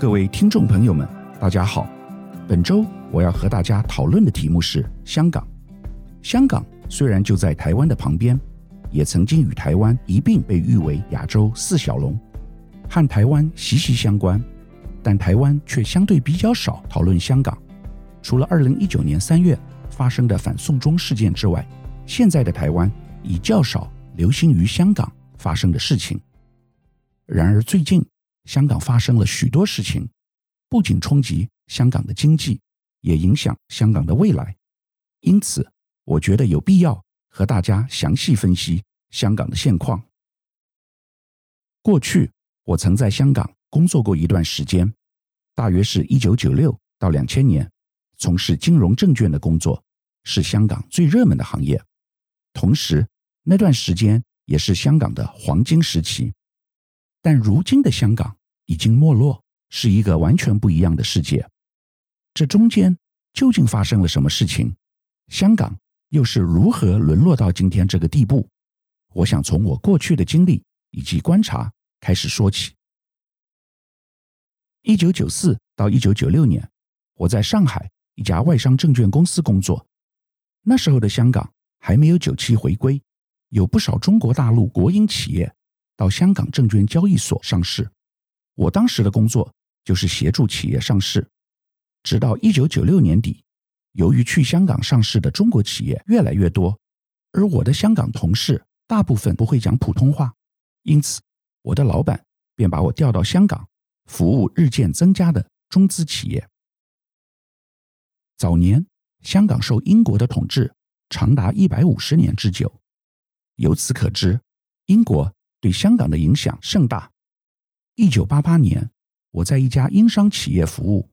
各位听众朋友们，大家好。本周我要和大家讨论的题目是香港。香港虽然就在台湾的旁边，也曾经与台湾一并被誉为亚洲四小龙，和台湾息息相关，但台湾却相对比较少讨论香港。除了2019年3月发生的反送中事件之外，现在的台湾已较少流行于香港发生的事情。然而最近，香港发生了许多事情，不仅冲击香港的经济，也影响香港的未来。因此，我觉得有必要和大家详细分析香港的现况。过去，我曾在香港工作过一段时间，大约是一九九六到两千年，从事金融证券的工作，是香港最热门的行业。同时，那段时间也是香港的黄金时期。但如今的香港已经没落，是一个完全不一样的世界。这中间究竟发生了什么事情？香港又是如何沦落到今天这个地步？我想从我过去的经历以及观察开始说起。一九九四到一九九六年，我在上海一家外商证券公司工作。那时候的香港还没有九七回归，有不少中国大陆国营企业。到香港证券交易所上市，我当时的工作就是协助企业上市。直到一九九六年底，由于去香港上市的中国企业越来越多，而我的香港同事大部分不会讲普通话，因此我的老板便把我调到香港，服务日渐增加的中资企业。早年香港受英国的统治长达一百五十年之久，由此可知，英国。对香港的影响甚大。一九八八年，我在一家英商企业服务。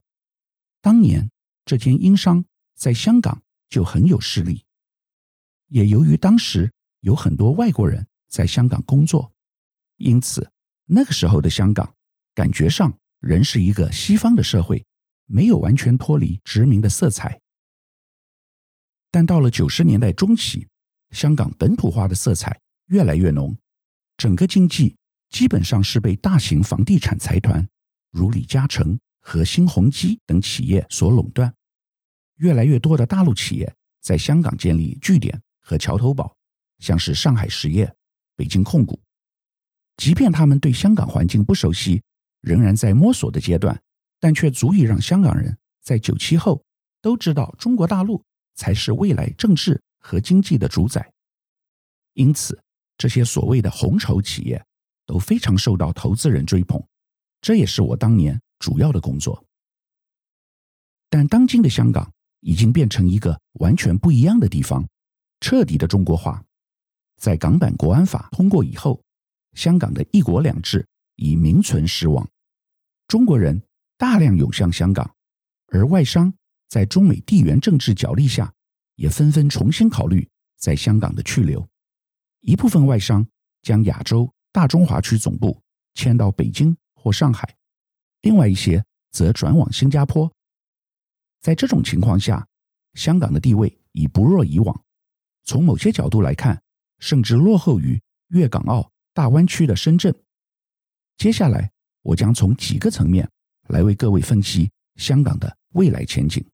当年，这间英商在香港就很有势力。也由于当时有很多外国人在香港工作，因此那个时候的香港感觉上仍是一个西方的社会，没有完全脱离殖民的色彩。但到了九十年代中期，香港本土化的色彩越来越浓。整个经济基本上是被大型房地产财团，如李嘉诚和新鸿基等企业所垄断。越来越多的大陆企业在香港建立据点和桥头堡，像是上海实业、北京控股。即便他们对香港环境不熟悉，仍然在摸索的阶段，但却足以让香港人在九七后都知道中国大陆才是未来政治和经济的主宰。因此。这些所谓的红筹企业都非常受到投资人追捧，这也是我当年主要的工作。但当今的香港已经变成一个完全不一样的地方，彻底的中国化。在港版国安法通过以后，香港的一国两制已名存实亡，中国人大量涌向香港，而外商在中美地缘政治角力下，也纷纷重新考虑在香港的去留。一部分外商将亚洲大中华区总部迁到北京或上海，另外一些则转往新加坡。在这种情况下，香港的地位已不若以往。从某些角度来看，甚至落后于粤港澳大湾区的深圳。接下来，我将从几个层面来为各位分析香港的未来前景。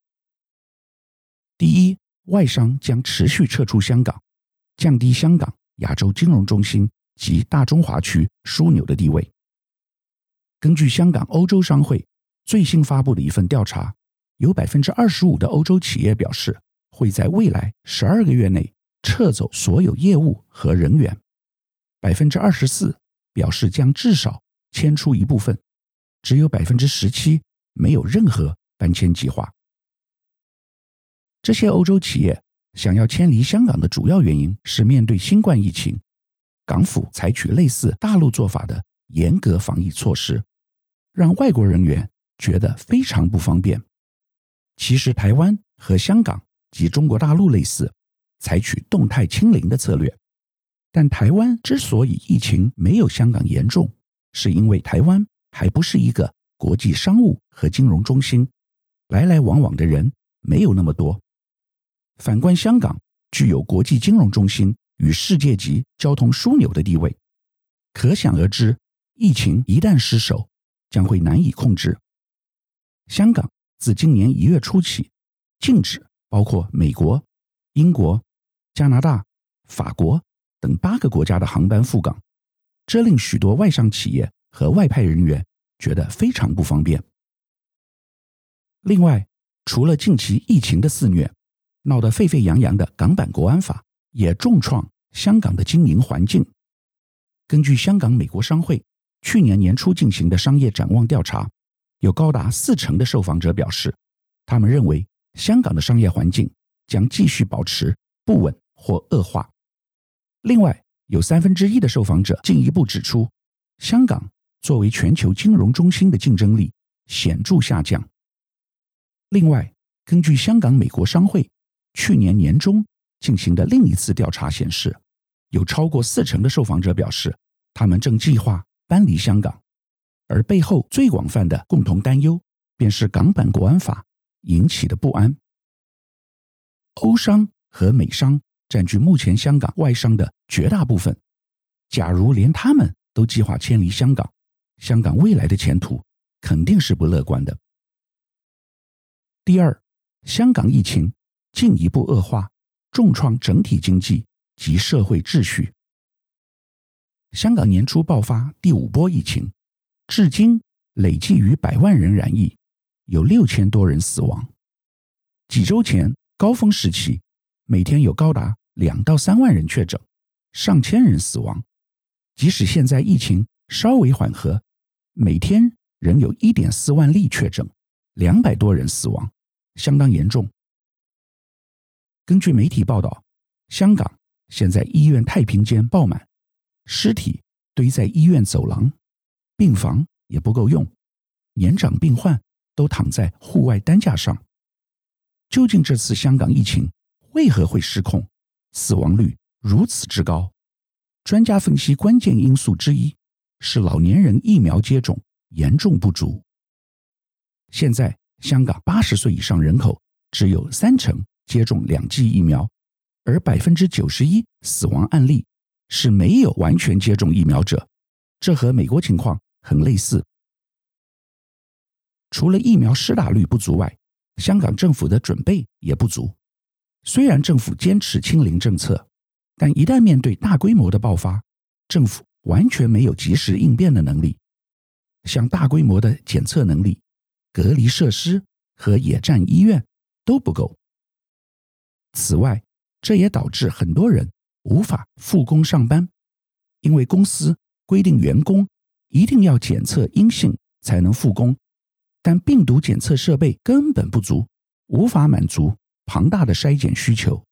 第一，外商将持续撤出香港，降低香港。亚洲金融中心及大中华区枢纽的地位。根据香港欧洲商会最新发布的一份调查，有百分之二十五的欧洲企业表示会在未来十二个月内撤走所有业务和人员，百分之二十四表示将至少迁出一部分，只有百分之十七没有任何搬迁计划。这些欧洲企业。想要迁离香港的主要原因是面对新冠疫情，港府采取类似大陆做法的严格防疫措施，让外国人员觉得非常不方便。其实台湾和香港及中国大陆类似，采取动态清零的策略，但台湾之所以疫情没有香港严重，是因为台湾还不是一个国际商务和金融中心，来来往往的人没有那么多。反观香港，具有国际金融中心与世界级交通枢纽的地位，可想而知，疫情一旦失守，将会难以控制，香港自今年一月初起，禁止包括美国、英国、加拿大、法国等八个国家的航班赴港，这令许多外商企业和外派人员觉得非常不方便。另外，除了近期疫情的肆虐，闹得沸沸扬扬的港版国安法也重创香港的经营环境。根据香港美国商会去年年初进行的商业展望调查，有高达四成的受访者表示，他们认为香港的商业环境将继续保持不稳或恶化。另外，有三分之一的受访者进一步指出，香港作为全球金融中心的竞争力显著下降。另外，根据香港美国商会去年年中进行的另一次调查显示，有超过四成的受访者表示，他们正计划搬离香港，而背后最广泛的共同担忧，便是港版国安法引起的不安。欧商和美商占据目前香港外商的绝大部分，假如连他们都计划迁离香港，香港未来的前途肯定是不乐观的。第二，香港疫情进一步恶化，重创整体经济。及社会秩序。香港年初爆发第五波疫情，至今累计逾百万人染疫，有六千多人死亡。几周前高峰时期，每天有高达两到三万人确诊，上千人死亡。即使现在疫情稍微缓和，每天仍有一点四万例确诊，两百多人死亡，相当严重。根据媒体报道，香港。现在医院太平间爆满，尸体堆在医院走廊，病房也不够用，年长病患都躺在户外担架上。究竟这次香港疫情为何会失控，死亡率如此之高？专家分析，关键因素之一是老年人疫苗接种严重不足。现在香港八十岁以上人口只有三成接种两剂疫苗。而百分之九十一死亡案例是没有完全接种疫苗者，这和美国情况很类似。除了疫苗施打率不足外，香港政府的准备也不足。虽然政府坚持清零政策，但一旦面对大规模的爆发，政府完全没有及时应变的能力，像大规模的检测能力、隔离设施和野战医院都不够。此外，这也导致很多人无法复工上班，因为公司规定员工一定要检测阴性才能复工，但病毒检测设备根本不足，无法满足庞大的筛检需求。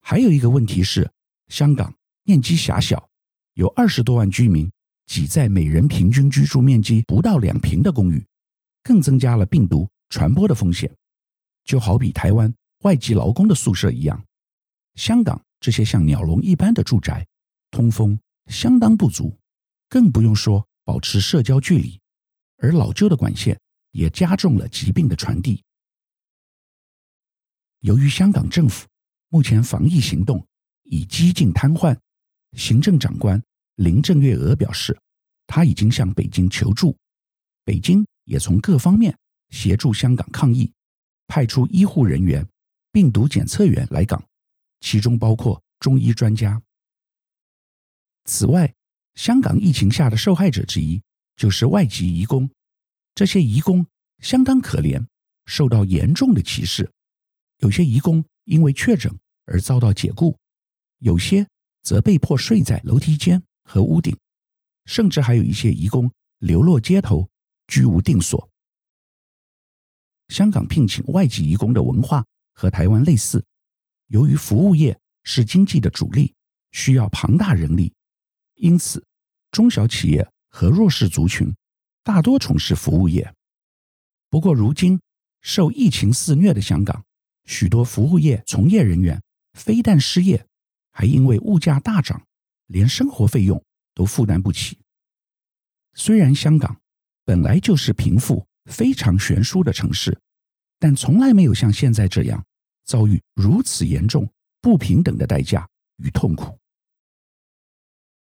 还有一个问题是，香港面积狭小，有二十多万居民挤在每人平均居住面积不到两平的公寓，更增加了病毒传播的风险。就好比台湾。外籍劳工的宿舍一样，香港这些像鸟笼一般的住宅，通风相当不足，更不用说保持社交距离，而老旧的管线也加重了疾病的传递。由于香港政府目前防疫行动已几近瘫痪，行政长官林郑月娥表示，她已经向北京求助，北京也从各方面协助香港抗疫，派出医护人员。病毒检测员来港，其中包括中医专家。此外，香港疫情下的受害者之一就是外籍移工。这些移工相当可怜，受到严重的歧视。有些移工因为确诊而遭到解雇，有些则被迫睡在楼梯间和屋顶，甚至还有一些移工流落街头，居无定所。香港聘请外籍移工的文化。和台湾类似，由于服务业是经济的主力，需要庞大人力，因此中小企业和弱势族群大多从事服务业。不过，如今受疫情肆虐的香港，许多服务业从业人员非但失业，还因为物价大涨，连生活费用都负担不起。虽然香港本来就是贫富非常悬殊的城市。但从来没有像现在这样遭遇如此严重不平等的代价与痛苦。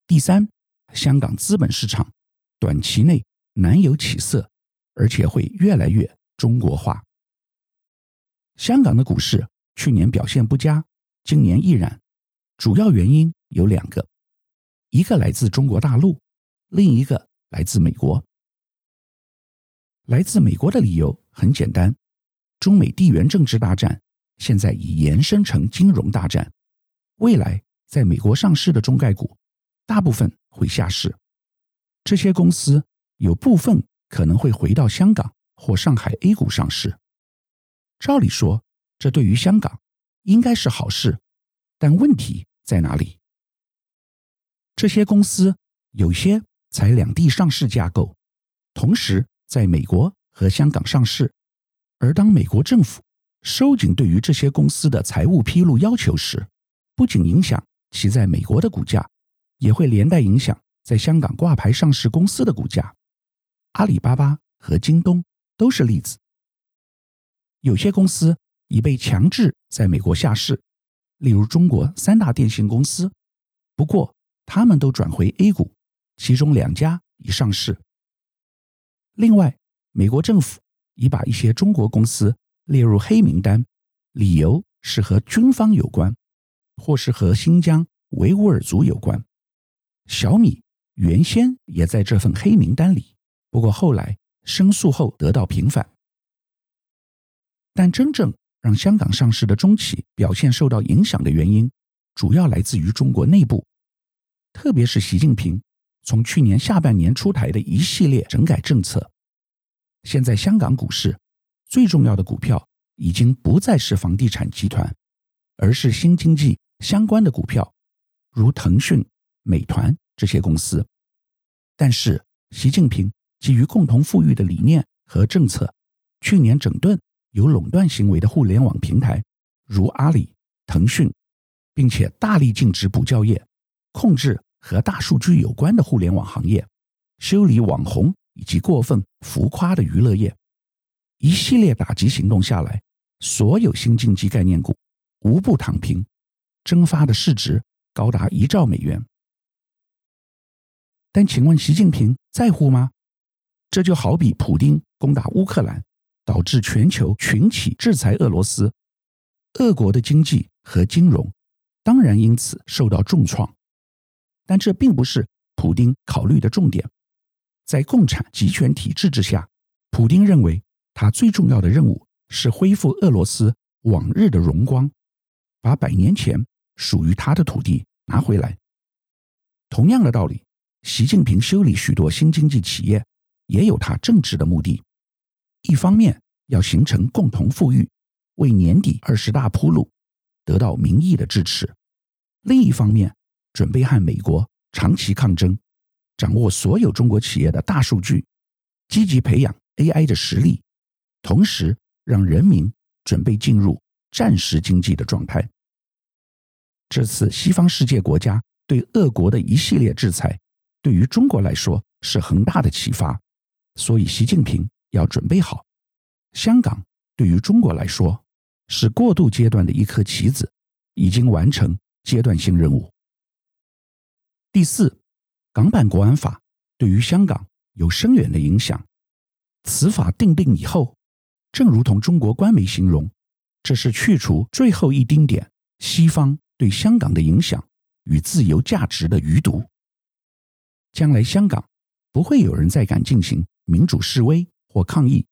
第三，香港资本市场短期内难有起色，而且会越来越中国化。香港的股市去年表现不佳，今年亦然，主要原因有两个，一个来自中国大陆，另一个来自美国。来自美国的理由很简单，中美地缘政治大战现在已延伸成金融大战，未来在美国上市的中概股大部分会下市，这些公司有部分可能会回到香港或上海 A 股上市。照理说，这对于香港应该是好事，但问题在哪里？这些公司有些采两地上市架构，同时在美国和香港上市，而当美国政府收紧对于这些公司的财务披露要求时，不仅影响其在美国的股价，也会连带影响在香港挂牌上市公司的股价。阿里巴巴和京东都是例子。有些公司已被强制在美国下市，例如中国三大电信公司。不过，他们都转回 A 股，其中两家已上市。另外，美国政府已把一些中国公司列入黑名单，理由是和军方有关，或是和新疆维吾尔族有关。小米原先也在这份黑名单里，不过后来申诉后得到平反。但真正让香港上市的中企表现受到影响的原因，主要来自于中国内部，特别是习近平从去年下半年出台的一系列整改政策。现在香港股市最重要的股票已经不再是房地产集团，而是新经济相关的股票，如腾讯、美团这些公司。但是，习近平基于共同富裕的理念和政策，去年整顿。有垄断行为的互联网平台，如阿里、腾讯，并且大力禁止补教业，控制和大数据有关的互联网行业，修理网红以及过分浮夸的娱乐业。一系列打击行动下来，所有新经济概念股无不躺平，蒸发的市值高达一兆美元。但请问习近平在乎吗？这就好比普丁攻打乌克兰。导致全球群起制裁俄罗斯，俄国的经济和金融当然因此受到重创。但这并不是普丁考虑的重点。在共产集权体制之下，普丁认为他最重要的任务是恢复俄罗斯往日的荣光，把百年前属于他的土地拿回来。同样的道理，习近平修理许多新经济企业，也有他政治的目的。一方面要形成共同富裕，为年底二十大铺路，得到民意的支持；另一方面，准备和美国长期抗争，掌握所有中国企业的大数据，积极培养 AI 的实力，同时让人民准备进入战时经济的状态。这次西方世界国家对俄国的一系列制裁，对于中国来说是很大的启发，所以习近平。要准备好，香港对于中国来说是过渡阶段的一颗棋子，已经完成阶段性任务。第四，港版国安法对于香港有深远的影响。此法定定以后，正如同中国官媒形容，这是去除最后一丁点西方对香港的影响与自由价值的余毒。将来香港不会有人再敢进行民主示威。或抗议，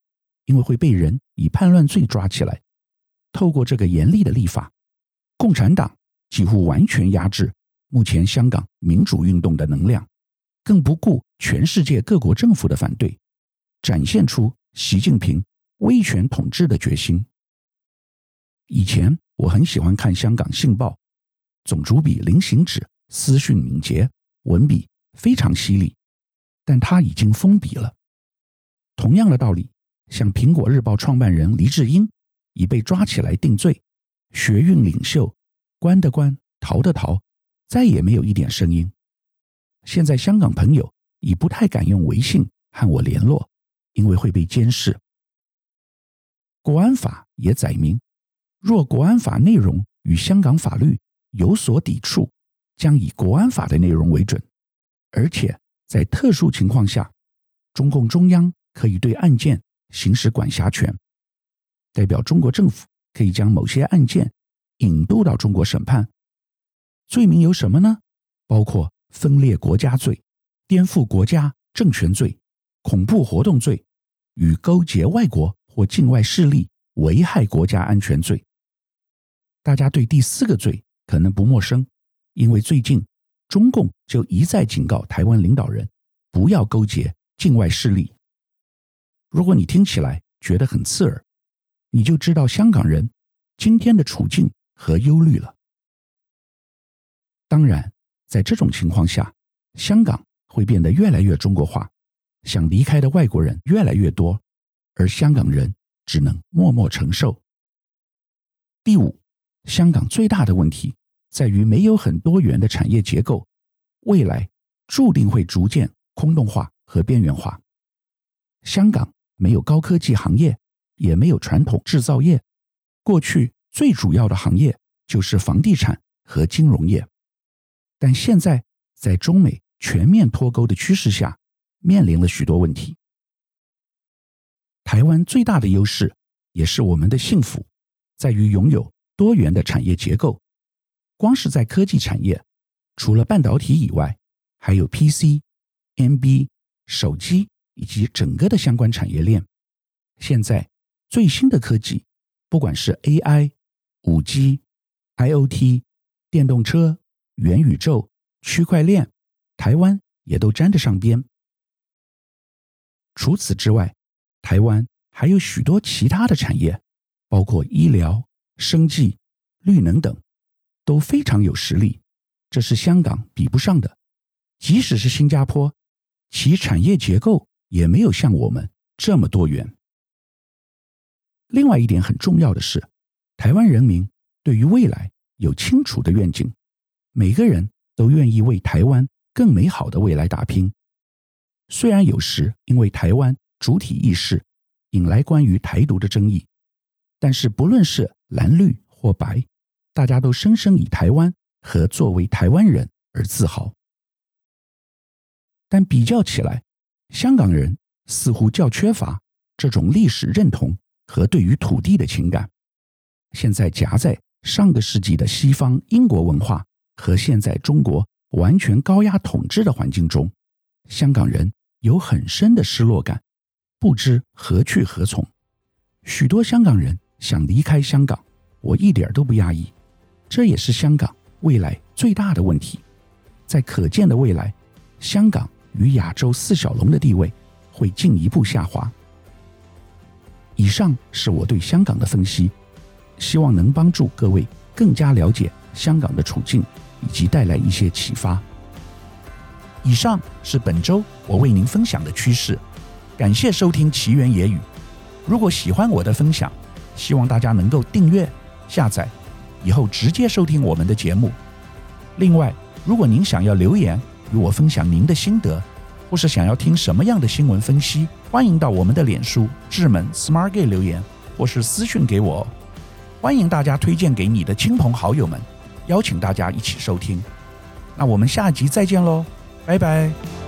因为会被人以叛乱罪抓起来。透过这个严厉的立法，共产党几乎完全压制目前香港民主运动的能量，更不顾全世界各国政府的反对，展现出习近平威权统治的决心。以前我很喜欢看香港《信报》，总主笔林行止思绪敏捷，文笔非常犀利，但他已经封笔了。同样的道理，像《苹果日报》创办人黎智英已被抓起来定罪，学运领袖关的关，逃的逃，再也没有一点声音。现在香港朋友已不太敢用微信和我联络，因为会被监视。国安法也载明，若国安法内容与香港法律有所抵触，将以国安法的内容为准，而且在特殊情况下，中共中央。可以对案件行使管辖权，代表中国政府可以将某些案件引渡到中国审判。罪名有什么呢？包括分裂国家罪、颠覆国家政权罪、恐怖活动罪与勾结外国或境外势力危害国家安全罪。大家对第四个罪可能不陌生，因为最近中共就一再警告台湾领导人不要勾结境外势力。如果你听起来觉得很刺耳，你就知道香港人今天的处境和忧虑了。当然，在这种情况下，香港会变得越来越中国化，想离开的外国人越来越多，而香港人只能默默承受。第五，香港最大的问题在于没有很多元的产业结构，未来注定会逐渐空洞化和边缘化。香港没有高科技行业，也没有传统制造业，过去最主要的行业就是房地产和金融业。但现在，在中美全面脱钩的趋势下，面临了许多问题。台湾最大的优势，也是我们的幸福，在于拥有多元的产业结构。光是在科技产业，除了半导体以外，还有 PC、NB、手机以及整个的相关产业链。现在最新的科技，不管是 AI、5G、IoT、电动车。元宇宙、区块链，台湾也都沾得上边。除此之外，台湾还有许多其他的产业，包括医疗、生技、绿能等，都非常有实力。这是香港比不上的。即使是新加坡，其产业结构也没有像我们这么多元。另外一点很重要的是，台湾人民对于未来有清楚的愿景。每个人都愿意为台湾更美好的未来打拼，虽然有时因为台湾主体意识引来关于台独的争议，但是不论是蓝绿或白，大家都深深以台湾和作为台湾人而自豪。但比较起来，香港人似乎较缺乏这种历史认同和对于土地的情感。现在夹在上个世纪的西方英国文化。和现在中国完全高压统治的环境中，香港人有很深的失落感，不知何去何从。许多香港人想离开香港，我一点都不压抑。这也是香港未来最大的问题。在可见的未来，香港与亚洲四小龙的地位会进一步下滑。以上是我对香港的分析，希望能帮助各位更加了解香港的处境。以及带来一些启发。以上是本周我为您分享的趋势，感谢收听奇缘野语。如果喜欢我的分享，希望大家能够订阅、下载，以后直接收听我们的节目。另外，如果您想要留言与我分享您的心得，或是想要听什么样的新闻分析，欢迎到我们的脸书智门 Smart Gay 留言，或是私讯给我。欢迎大家推荐给你的亲朋好友们。邀请大家一起收听，那我们下集再见喽，拜拜。